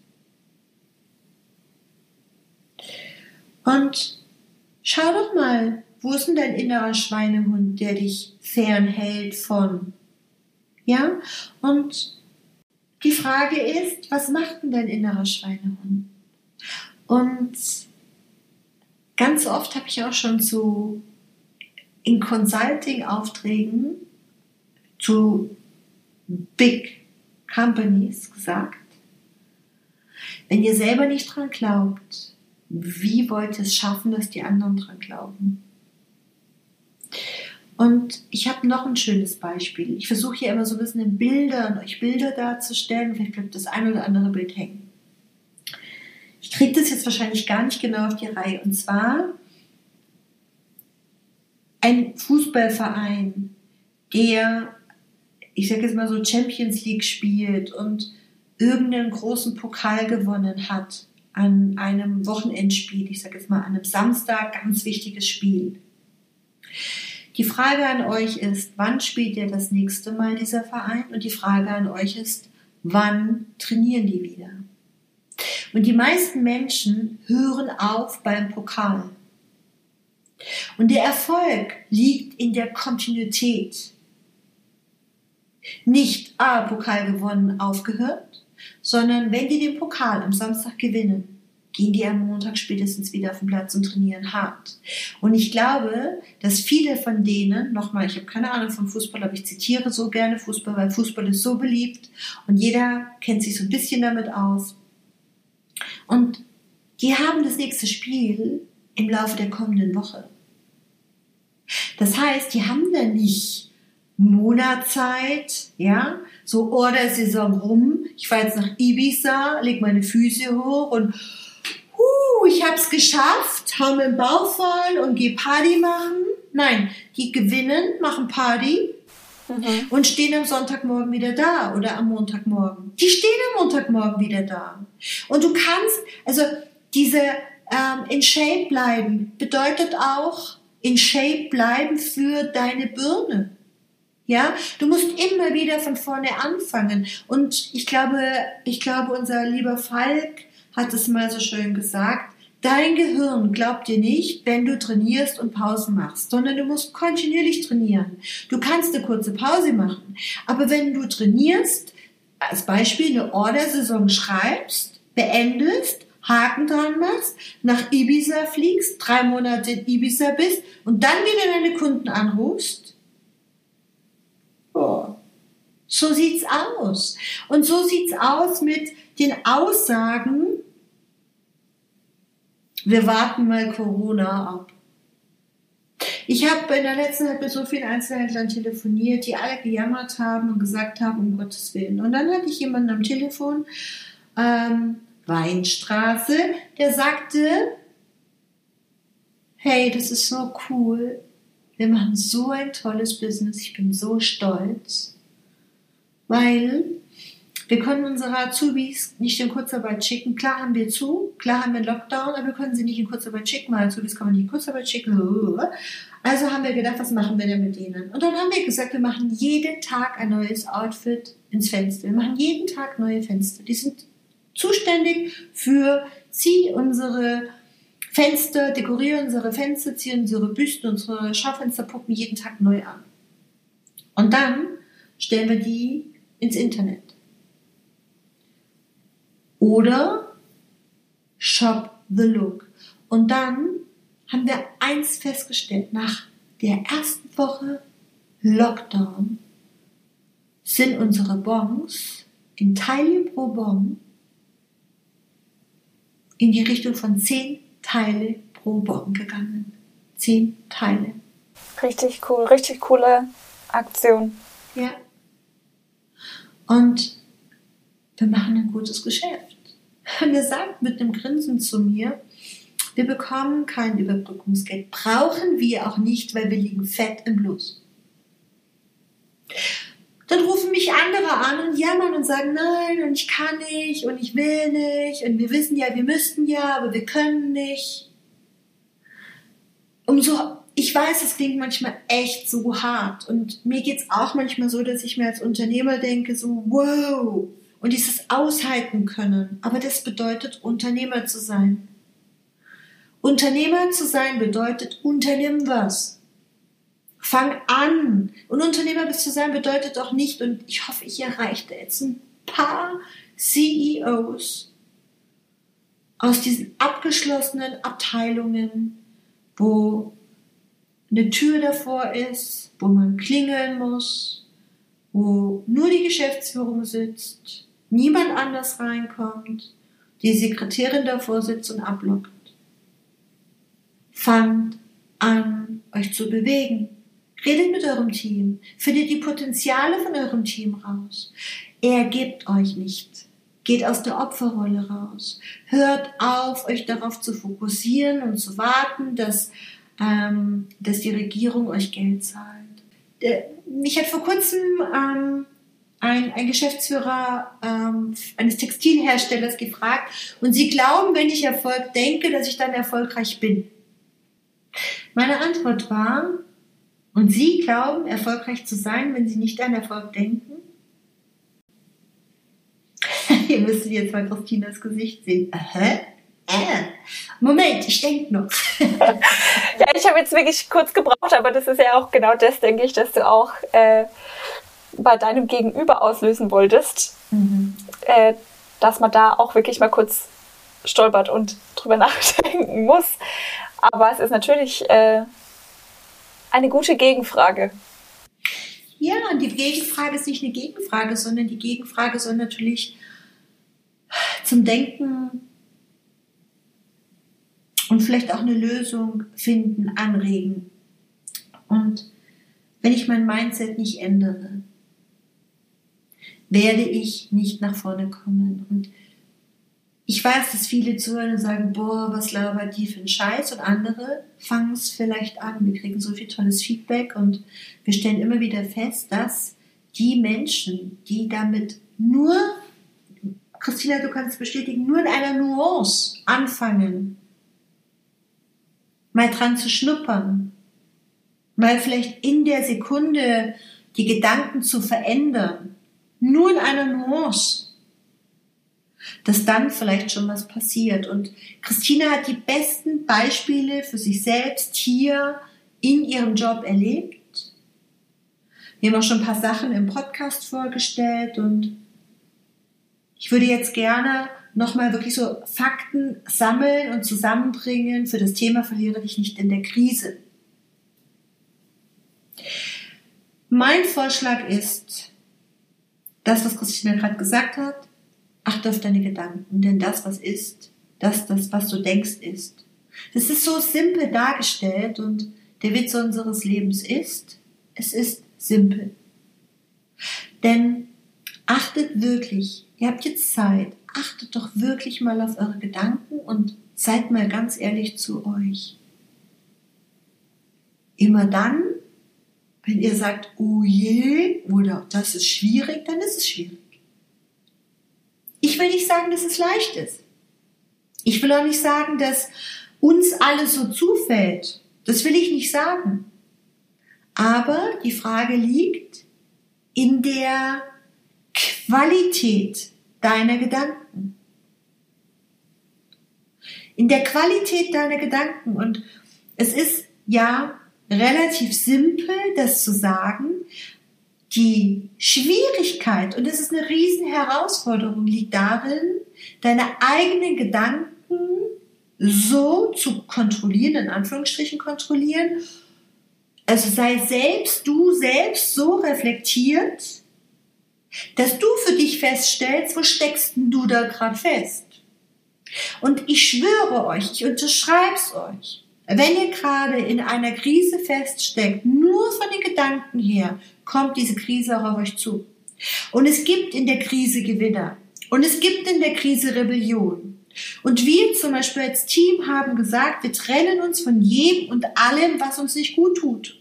Und schau doch mal, wo ist denn dein innerer Schweinehund, der dich fernhält von? Ja? Und die Frage ist, was macht denn dein innerer Schweinehund? Und ganz oft habe ich auch schon zu in Consulting-Aufträgen zu Big Companies gesagt, wenn ihr selber nicht dran glaubt, wie wollt ihr es schaffen, dass die anderen dran glauben? Und ich habe noch ein schönes Beispiel. Ich versuche hier immer so ein bisschen in Bildern, euch Bilder darzustellen. Vielleicht bleibt das ein oder andere Bild hängen. Ich kriege das jetzt wahrscheinlich gar nicht genau auf die Reihe. Und zwar ein Fußballverein, der, ich sage jetzt mal so, Champions League spielt und irgendeinen großen Pokal gewonnen hat an einem Wochenendspiel, ich sage jetzt mal an einem Samstag, ganz wichtiges Spiel. Die Frage an euch ist, wann spielt ihr das nächste Mal dieser Verein? Und die Frage an euch ist, wann trainieren die wieder? Und die meisten Menschen hören auf beim Pokal. Und der Erfolg liegt in der Kontinuität. Nicht, ah, Pokal gewonnen, aufgehört, sondern wenn die den Pokal am Samstag gewinnen, gehen die am Montag spätestens wieder auf den Platz und trainieren hart. Und ich glaube, dass viele von denen, nochmal, ich habe keine Ahnung vom Fußball, aber ich zitiere so gerne Fußball, weil Fußball ist so beliebt und jeder kennt sich so ein bisschen damit aus. Und die haben das nächste Spiel im Laufe der kommenden Woche. Das heißt, die haben da nicht Monatzeit, ja, so oh, der Saison rum, ich fahre jetzt nach Ibiza, leg meine Füße hoch und huh, ich hab's geschafft, hau mir den Bauch voll und geh Party machen. Nein, die gewinnen, machen Party mhm. und stehen am Sonntagmorgen wieder da oder am Montagmorgen. Die stehen am Montagmorgen wieder da. Und du kannst, also diese ähm, in Shape bleiben bedeutet auch in Shape bleiben für deine Birne. Ja, du musst immer wieder von vorne anfangen. Und ich glaube, ich glaube, unser lieber Falk hat es mal so schön gesagt. Dein Gehirn glaubt dir nicht, wenn du trainierst und Pausen machst, sondern du musst kontinuierlich trainieren. Du kannst eine kurze Pause machen. Aber wenn du trainierst, als Beispiel eine Order-Saison schreibst, beendest, Haken dran machst, nach Ibiza fliegst, drei Monate in Ibiza bist und dann wieder deine Kunden anrufst, oh, so sieht's aus. Und so sieht's aus mit den Aussagen, wir warten mal Corona ab. Ich habe in der letzten Zeit mit so vielen Einzelhändlern telefoniert, die alle gejammert haben und gesagt haben, um Gottes Willen. Und dann hatte ich jemanden am Telefon, ähm, Weinstraße, der sagte, hey, das ist so cool. Wir machen so ein tolles Business. Ich bin so stolz, weil wir können unsere Azubis nicht in Kurzarbeit schicken. Klar haben wir zu, klar haben wir Lockdown, aber wir können sie nicht in Kurzarbeit schicken, weil Azubis kann man nicht in Kurzarbeit schicken. Also haben wir gedacht, was machen wir denn mit denen? Und dann haben wir gesagt, wir machen jeden Tag ein neues Outfit ins Fenster. Wir machen jeden Tag neue Fenster. Die sind zuständig für, zieh unsere Fenster, dekoriere unsere Fenster, zieh unsere Büsten, unsere Schaufensterpuppen jeden Tag neu an. Und dann stellen wir die ins Internet. Oder Shop the Look. Und dann haben wir eins festgestellt, nach der ersten Woche Lockdown sind unsere Bons in Teile pro Bon in die Richtung von zehn Teile pro Bon gegangen. Zehn Teile. Richtig cool, richtig coole Aktion. Ja. Und wir machen ein gutes Geschäft. Und er sagt mit einem Grinsen zu mir, wir bekommen kein Überbrückungsgeld, brauchen wir auch nicht, weil wir liegen fett im Plus. Dann rufen mich andere an und jammern und sagen, nein, und ich kann nicht, und ich will nicht, und wir wissen ja, wir müssten ja, aber wir können nicht. Umso, ich weiß, es klingt manchmal echt so hart. Und mir geht's auch manchmal so, dass ich mir als Unternehmer denke, so, wow, und dieses aushalten können. Aber das bedeutet, Unternehmer zu sein. Unternehmer zu sein bedeutet, unternimm was. Fang an. Und Unternehmer bis zu sein bedeutet auch nicht, und ich hoffe, ich erreichte jetzt ein paar CEOs aus diesen abgeschlossenen Abteilungen, wo eine Tür davor ist, wo man klingeln muss, wo nur die Geschäftsführung sitzt, niemand anders reinkommt, die Sekretärin davor sitzt und ablockt. Fangt an, euch zu bewegen. Redet mit eurem Team. Findet die Potenziale von eurem Team raus. Ergebt euch nicht. Geht aus der Opferrolle raus. Hört auf, euch darauf zu fokussieren und zu warten, dass, ähm, dass die Regierung euch Geld zahlt. Äh, mich hat vor kurzem ähm, ein, ein Geschäftsführer ähm, eines Textilherstellers gefragt und sie glauben, wenn ich Erfolg denke, dass ich dann erfolgreich bin. Meine Antwort war, und Sie glauben, erfolgreich zu sein, wenn Sie nicht an Erfolg denken? Ihr müsst jetzt mal Christinas Gesicht sehen. Aha. Äh. Moment, ich denke noch. ja, ich habe jetzt wirklich kurz gebraucht, aber das ist ja auch genau das, denke ich, dass du auch äh, bei deinem Gegenüber auslösen wolltest, mhm. äh, dass man da auch wirklich mal kurz stolpert und drüber nachdenken muss. Aber es ist natürlich äh, eine gute Gegenfrage. Ja, und die Gegenfrage ist nicht eine Gegenfrage, sondern die Gegenfrage soll natürlich zum Denken und vielleicht auch eine Lösung finden, anregen. Und wenn ich mein Mindset nicht ändere, werde ich nicht nach vorne kommen. Und ich weiß, dass viele zuhören und sagen, boah, was labert die für ein Scheiß und andere fangen es vielleicht an. Wir kriegen so viel tolles Feedback und wir stellen immer wieder fest, dass die Menschen, die damit nur, Christina, du kannst bestätigen, nur in einer Nuance anfangen, mal dran zu schnuppern, mal vielleicht in der Sekunde die Gedanken zu verändern, nur in einer Nuance, dass dann vielleicht schon was passiert. Und Christina hat die besten Beispiele für sich selbst hier in ihrem Job erlebt. Wir haben auch schon ein paar Sachen im Podcast vorgestellt und ich würde jetzt gerne nochmal wirklich so Fakten sammeln und zusammenbringen für das Thema Verliere dich nicht in der Krise. Mein Vorschlag ist, das, was Christina gerade gesagt hat, achte auf deine Gedanken, denn das, was ist, das, das, was du denkst, ist. Das ist so simpel dargestellt und der Witz unseres Lebens ist, es ist simpel. Denn achtet wirklich, ihr habt jetzt Zeit, achtet doch wirklich mal auf eure Gedanken und seid mal ganz ehrlich zu euch. Immer dann, wenn ihr sagt, oh je, oder das ist schwierig, dann ist es schwierig. Ich will nicht sagen, dass es leicht ist. Ich will auch nicht sagen, dass uns alles so zufällt. Das will ich nicht sagen. Aber die Frage liegt in der Qualität deiner Gedanken. In der Qualität deiner Gedanken. Und es ist ja relativ simpel, das zu sagen. Die Schwierigkeit, und es ist eine riesen Herausforderung, liegt darin, deine eigenen Gedanken so zu kontrollieren, in Anführungsstrichen kontrollieren. Also sei selbst, du selbst so reflektiert, dass du für dich feststellst, wo steckst du da gerade fest. Und ich schwöre euch, ich unterschreibe es euch, wenn ihr gerade in einer Krise feststeckt, nur von den Gedanken her, kommt diese Krise auch auf euch zu. Und es gibt in der Krise Gewinner. Und es gibt in der Krise Rebellion. Und wir zum Beispiel als Team haben gesagt, wir trennen uns von jedem und allem, was uns nicht gut tut.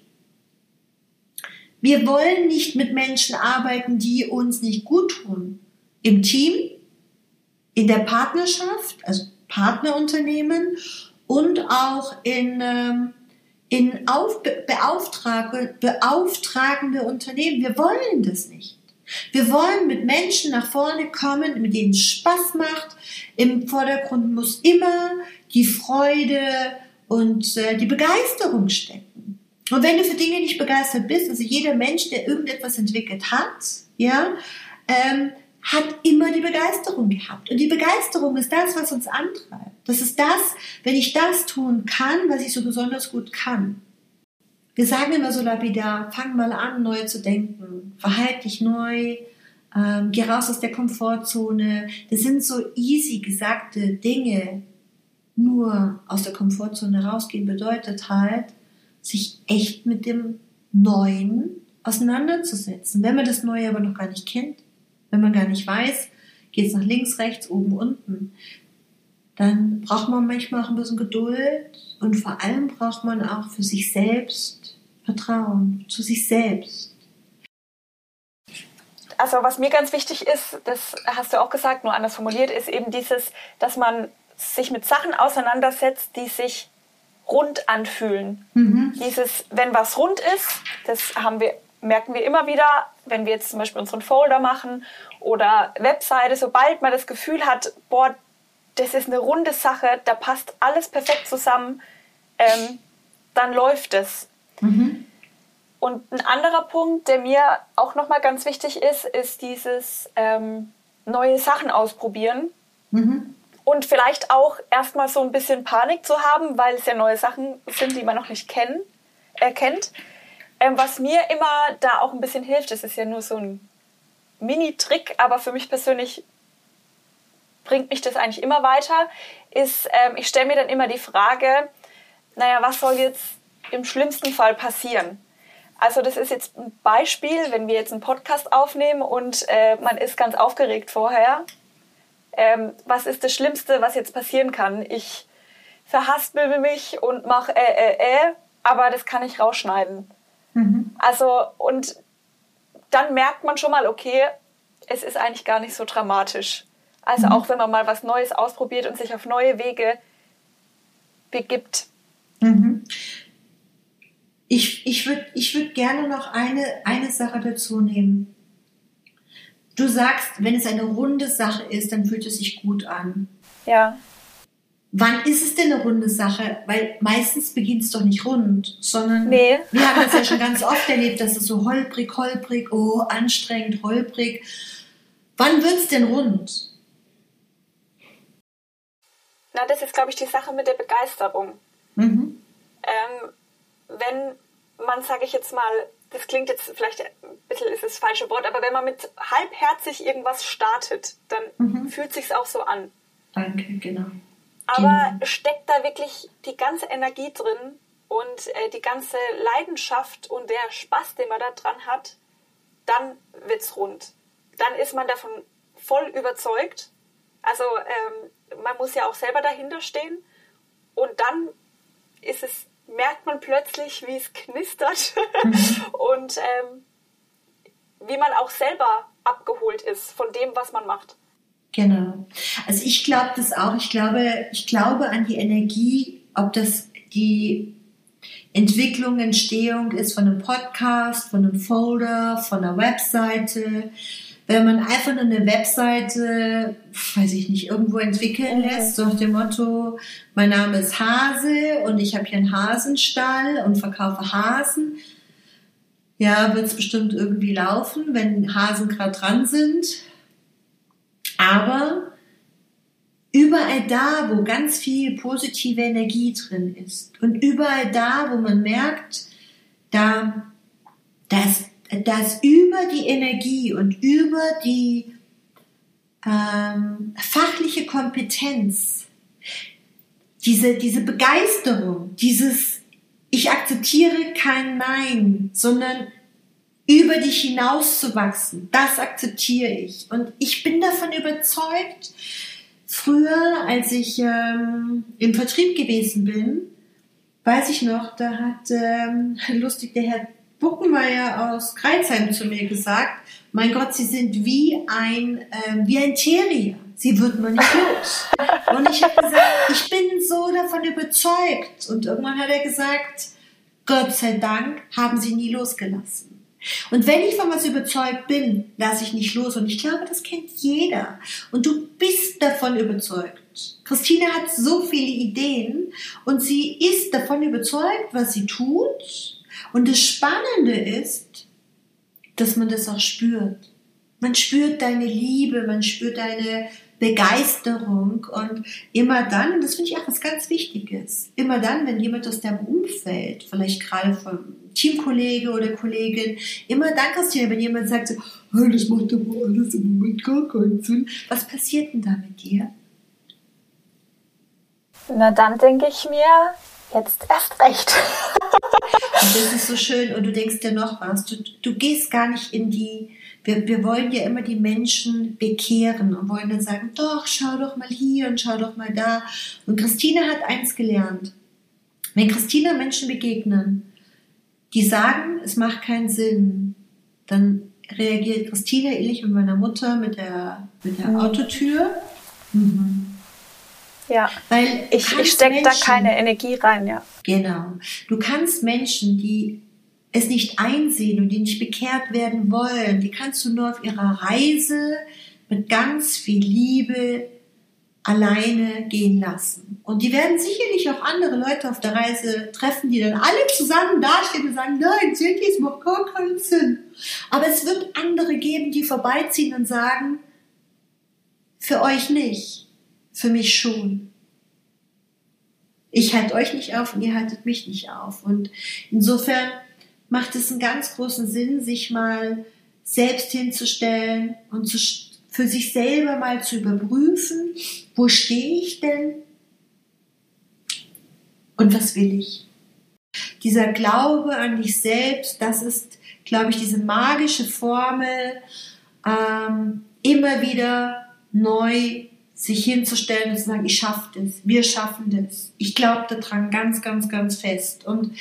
Wir wollen nicht mit Menschen arbeiten, die uns nicht gut tun. Im Team, in der Partnerschaft, also Partnerunternehmen und auch in, ähm, in auf, beauftragende, beauftragende Unternehmen. Wir wollen das nicht. Wir wollen mit Menschen nach vorne kommen, mit denen es Spaß macht. Im Vordergrund muss immer die Freude und äh, die Begeisterung stecken. Und wenn du für Dinge nicht begeistert bist, also jeder Mensch, der irgendetwas entwickelt hat, ja, ähm, hat immer die Begeisterung gehabt. Und die Begeisterung ist das, was uns antreibt. Das ist das, wenn ich das tun kann, was ich so besonders gut kann. Wir sagen immer so lapidar, fang mal an, neu zu denken, verhalte dich neu, ähm, geh raus aus der Komfortzone. Das sind so easy gesagte Dinge. Nur aus der Komfortzone rausgehen bedeutet halt, sich echt mit dem Neuen auseinanderzusetzen. Wenn man das Neue aber noch gar nicht kennt, wenn man gar nicht weiß, geht es nach links, rechts, oben, unten, dann braucht man manchmal auch ein bisschen Geduld und vor allem braucht man auch für sich selbst Vertrauen, zu sich selbst. Also was mir ganz wichtig ist, das hast du auch gesagt, nur anders formuliert, ist eben dieses, dass man sich mit Sachen auseinandersetzt, die sich rund anfühlen. Mhm. Dieses, wenn was rund ist, das haben wir, merken wir immer wieder, wenn wir jetzt zum Beispiel unseren Folder machen oder Webseite, sobald man das Gefühl hat, boah, das ist eine runde Sache, da passt alles perfekt zusammen, ähm, dann läuft es. Mhm. Und ein anderer Punkt, der mir auch nochmal ganz wichtig ist, ist dieses ähm, neue Sachen ausprobieren. Mhm. Und vielleicht auch erstmal so ein bisschen Panik zu haben, weil es ja neue Sachen sind, die man noch nicht kennen, erkennt. Ähm, was mir immer da auch ein bisschen hilft, das ist ja nur so ein Mini-Trick, aber für mich persönlich bringt mich das eigentlich immer weiter, ist, ähm, ich stelle mir dann immer die Frage, naja, was soll jetzt im schlimmsten Fall passieren? Also das ist jetzt ein Beispiel, wenn wir jetzt einen Podcast aufnehmen und äh, man ist ganz aufgeregt vorher, ähm, was ist das Schlimmste, was jetzt passieren kann? Ich verhaspel mich und mache äh, äh, äh, aber das kann ich rausschneiden. Mhm. Also, und dann merkt man schon mal, okay, es ist eigentlich gar nicht so dramatisch. Also mhm. auch wenn man mal was Neues ausprobiert und sich auf neue Wege begibt. Mhm. Ich, ich würde ich würd gerne noch eine, eine Sache dazu nehmen. Du sagst, wenn es eine runde Sache ist, dann fühlt es sich gut an. Ja. Wann ist es denn eine runde Sache? Weil meistens beginnt es doch nicht rund, sondern nee. wir haben das ja schon ganz oft erlebt, dass es so holprig, holprig, oh, anstrengend, holprig. Wann wird es denn rund? Na, das ist, glaube ich, die Sache mit der Begeisterung. Mhm. Ähm, wenn man, sage ich jetzt mal, das klingt jetzt vielleicht ein bisschen ist das falsche Wort, aber wenn man mit halbherzig irgendwas startet, dann mhm. fühlt sich auch so an. Danke, genau. Aber genau. steckt da wirklich die ganze Energie drin und äh, die ganze Leidenschaft und der Spaß, den man da dran hat, dann wird's rund. Dann ist man davon voll überzeugt. Also ähm, man muss ja auch selber dahinter stehen und dann ist es merkt man plötzlich, wie es knistert mhm. und ähm, wie man auch selber abgeholt ist von dem, was man macht. Genau. Also ich glaube das auch. Ich glaube, ich glaube an die Energie, ob das die Entwicklung, Entstehung ist von einem Podcast, von einem Folder, von einer Webseite. Wenn man einfach nur eine Webseite, weiß ich nicht, irgendwo entwickeln lässt, so nach dem Motto, mein Name ist Hase und ich habe hier einen Hasenstall und verkaufe Hasen. Ja, wird es bestimmt irgendwie laufen, wenn Hasen gerade dran sind. Aber überall da, wo ganz viel positive Energie drin ist und überall da, wo man merkt, da, dass, dass über die Energie und über die ähm, fachliche Kompetenz, diese, diese Begeisterung, dieses ich akzeptiere kein Nein, sondern über dich hinauszuwachsen. Das akzeptiere ich. Und ich bin davon überzeugt, früher, als ich ähm, im Vertrieb gewesen bin, weiß ich noch, da hat ähm, lustig der Herr Buckenmeier aus Kreisheim zu mir gesagt, mein Gott, Sie sind wie ein, ähm, wie ein Terrier. Sie wird man nicht los. Und ich habe gesagt, ich bin so davon überzeugt. Und irgendwann hat er gesagt, Gott sei Dank haben Sie nie losgelassen. Und wenn ich von was überzeugt bin, lasse ich nicht los. Und ich glaube, das kennt jeder. Und du bist davon überzeugt. Christine hat so viele Ideen und sie ist davon überzeugt, was sie tut. Und das Spannende ist, dass man das auch spürt. Man spürt deine Liebe, man spürt deine Begeisterung und immer dann, und das finde ich auch was ganz Wichtiges, immer dann, wenn jemand aus deinem Umfeld, vielleicht gerade vom Teamkollege oder Kollegin, immer dann, Christine, wenn jemand sagt so, oh, das macht aber alles im Moment gar keinen Sinn, was passiert denn da mit dir? Na, dann denke ich mir, jetzt erst recht. und das ist so schön und du denkst dir noch was, du, du gehst gar nicht in die wir, wir wollen ja immer die Menschen bekehren und wollen dann sagen, doch, schau doch mal hier und schau doch mal da. Und Christine hat eins gelernt. Wenn Christine Menschen begegnen, die sagen, es macht keinen Sinn, dann reagiert Christine ähnlich mit meiner Mutter mit der, mit der mhm. Autotür. Mhm. Ja, weil ich, ich stecke da keine Energie rein, ja. Genau. Du kannst Menschen, die es nicht einsehen und die nicht bekehrt werden wollen, die kannst du nur auf ihrer Reise mit ganz viel Liebe alleine gehen lassen. Und die werden sicherlich auch andere Leute auf der Reise treffen, die dann alle zusammen dastehen und sagen, nein, Cindy, es macht gar keinen Sinn. Aber es wird andere geben, die vorbeiziehen und sagen, für euch nicht, für mich schon. Ich halte euch nicht auf und ihr haltet mich nicht auf. Und insofern macht es einen ganz großen Sinn, sich mal selbst hinzustellen und zu, für sich selber mal zu überprüfen, wo stehe ich denn und was will ich. Dieser Glaube an dich selbst, das ist, glaube ich, diese magische Formel, ähm, immer wieder neu sich hinzustellen und zu sagen, ich schaffe das, wir schaffen das. Ich glaube daran ganz, ganz, ganz fest. Und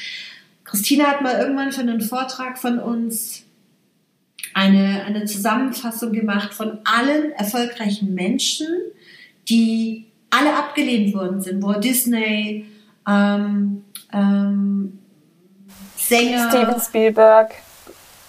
Christina hat mal irgendwann für einen Vortrag von uns eine, eine Zusammenfassung gemacht von allen erfolgreichen Menschen, die alle abgelehnt worden sind. Walt Disney, ähm, ähm, Sänger. Steven Spielberg.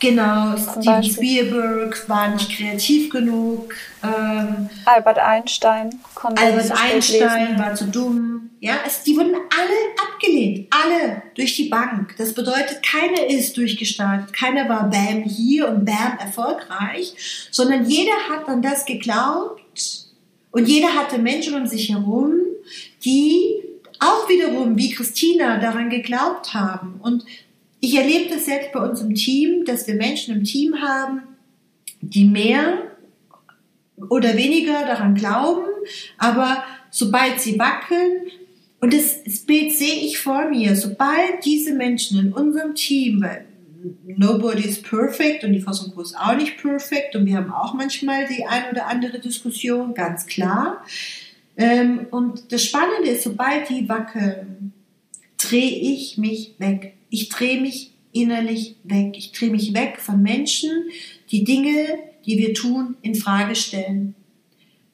Genau, Steven Spielberg war nicht kreativ genug. Ähm, Albert Einstein konnte Albert Einstein war zu dumm. Ja, es, die wurden alle abgelehnt, alle durch die Bank. Das bedeutet, keiner ist durchgestartet, keiner war Bam hier und Bam erfolgreich, sondern jeder hat an das geglaubt und jeder hatte Menschen um sich herum, die auch wiederum wie Christina daran geglaubt haben. Und ich erlebe das selbst bei uns im Team, dass wir Menschen im Team haben, die mehr oder weniger daran glauben, aber sobald sie wackeln, und das, das Bild sehe ich vor mir, sobald diese Menschen in unserem Team, weil nobody is perfect und die Fassung ist auch nicht perfect und wir haben auch manchmal die ein oder andere Diskussion, ganz klar. Ähm, und das Spannende ist, sobald die wackeln, drehe ich mich weg. Ich drehe mich innerlich weg. Ich drehe mich weg von Menschen, die Dinge, die wir tun, in Frage stellen.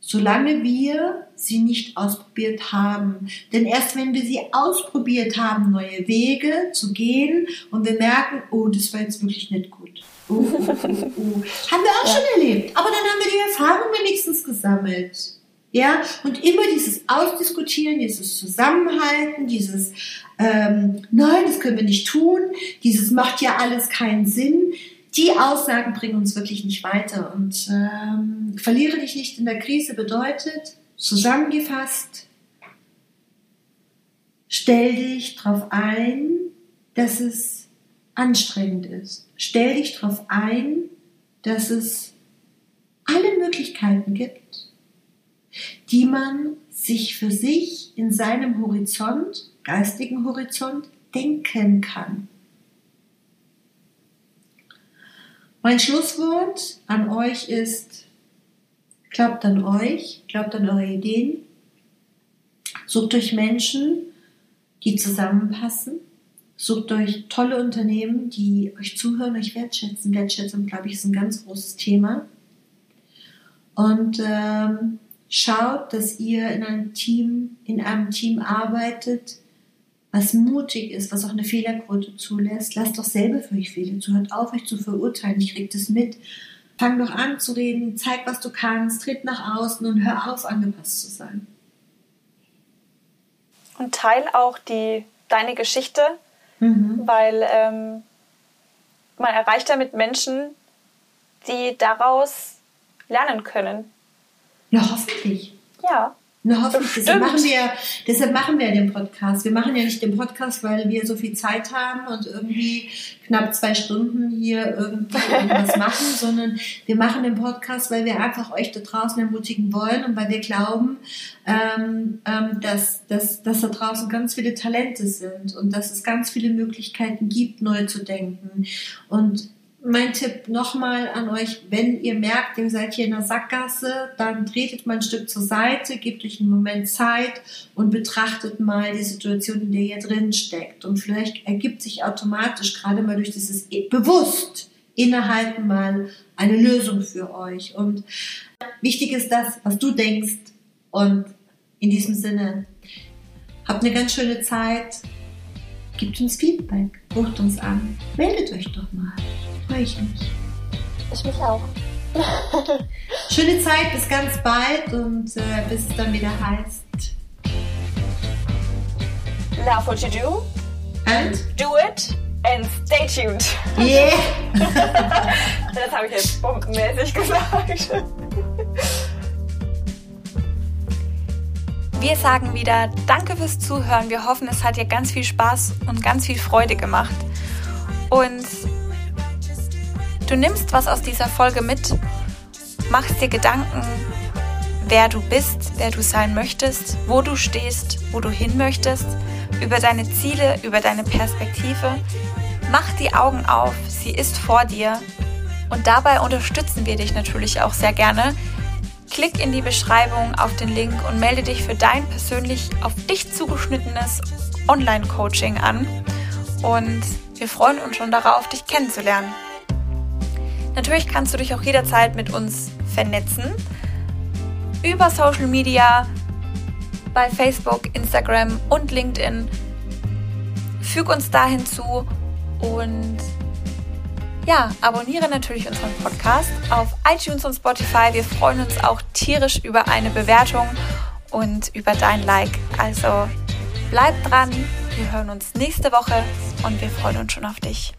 Solange wir sie nicht ausprobiert haben. Denn erst wenn wir sie ausprobiert haben, neue Wege zu gehen und wir merken, oh, das war jetzt wirklich nicht gut. Oh, oh, oh, oh. haben wir auch ja. schon erlebt. Aber dann haben wir die Erfahrung wenigstens gesammelt. Ja, und immer dieses Ausdiskutieren, dieses Zusammenhalten, dieses ähm, Nein, das können wir nicht tun, dieses macht ja alles keinen Sinn. Die Aussagen bringen uns wirklich nicht weiter. Und ähm, verliere dich nicht in der Krise bedeutet, zusammengefasst, stell dich darauf ein, dass es anstrengend ist. Stell dich darauf ein, dass es alle Möglichkeiten gibt die man sich für sich in seinem Horizont, geistigen Horizont, denken kann. Mein Schlusswort an euch ist, glaubt an euch, glaubt an eure Ideen, sucht euch Menschen, die zusammenpassen, sucht euch tolle Unternehmen, die euch zuhören, euch wertschätzen. Wertschätzung, glaube ich, ist ein ganz großes Thema. Und ähm, Schaut, dass ihr in einem Team, in einem Team arbeitet, was mutig ist, was auch eine Fehlerquote zulässt. Lasst doch selber für euch Fehler zu. Hört auf, euch zu verurteilen. Ich krieg das mit. Fang doch an zu reden, zeig, was du kannst, tritt nach außen und hör auf, angepasst zu sein. Und teil auch die, deine Geschichte, mhm. weil ähm, man erreicht damit Menschen, die daraus lernen können. Na, hoffentlich. Ja. Na, hoffentlich. Deshalb machen, wir, deshalb machen wir den Podcast. Wir machen ja nicht den Podcast, weil wir so viel Zeit haben und irgendwie knapp zwei Stunden hier irgendwie irgendwas machen, sondern wir machen den Podcast, weil wir einfach euch da draußen ermutigen wollen und weil wir glauben, ähm, ähm, dass, dass, dass da draußen ganz viele Talente sind und dass es ganz viele Möglichkeiten gibt, neu zu denken. Und mein Tipp nochmal an euch, wenn ihr merkt, ihr seid hier in der Sackgasse, dann tretet mal ein Stück zur Seite, gebt euch einen Moment Zeit und betrachtet mal die Situation, in der ihr drin steckt. Und vielleicht ergibt sich automatisch gerade mal durch dieses bewusst innehalten mal eine Lösung für euch. Und wichtig ist das, was du denkst. Und in diesem Sinne, habt eine ganz schöne Zeit. Gebt uns Feedback, ruft uns an, meldet euch doch mal freue ich mich. Ich mich auch. Schöne Zeit, bis ganz bald und äh, bis es dann wieder heißt. Love what you do. And? Do it and stay tuned. Yeah! das habe ich jetzt bombenmäßig gesagt. Wir sagen wieder Danke fürs Zuhören. Wir hoffen, es hat dir ganz viel Spaß und ganz viel Freude gemacht. Und Du nimmst was aus dieser Folge mit, machst dir Gedanken, wer du bist, wer du sein möchtest, wo du stehst, wo du hin möchtest, über deine Ziele, über deine Perspektive. Mach die Augen auf, sie ist vor dir. Und dabei unterstützen wir dich natürlich auch sehr gerne, Klick in die Beschreibung auf den Link und melde dich für dein persönlich auf dich zugeschnittenes Online-Coaching an. Und wir freuen uns schon darauf, dich kennenzulernen. Natürlich kannst du dich auch jederzeit mit uns vernetzen über Social Media bei Facebook, Instagram und LinkedIn. Füg uns da hinzu und ja, abonniere natürlich unseren Podcast auf iTunes und Spotify. Wir freuen uns auch tierisch über eine Bewertung und über dein Like. Also bleib dran, wir hören uns nächste Woche und wir freuen uns schon auf dich.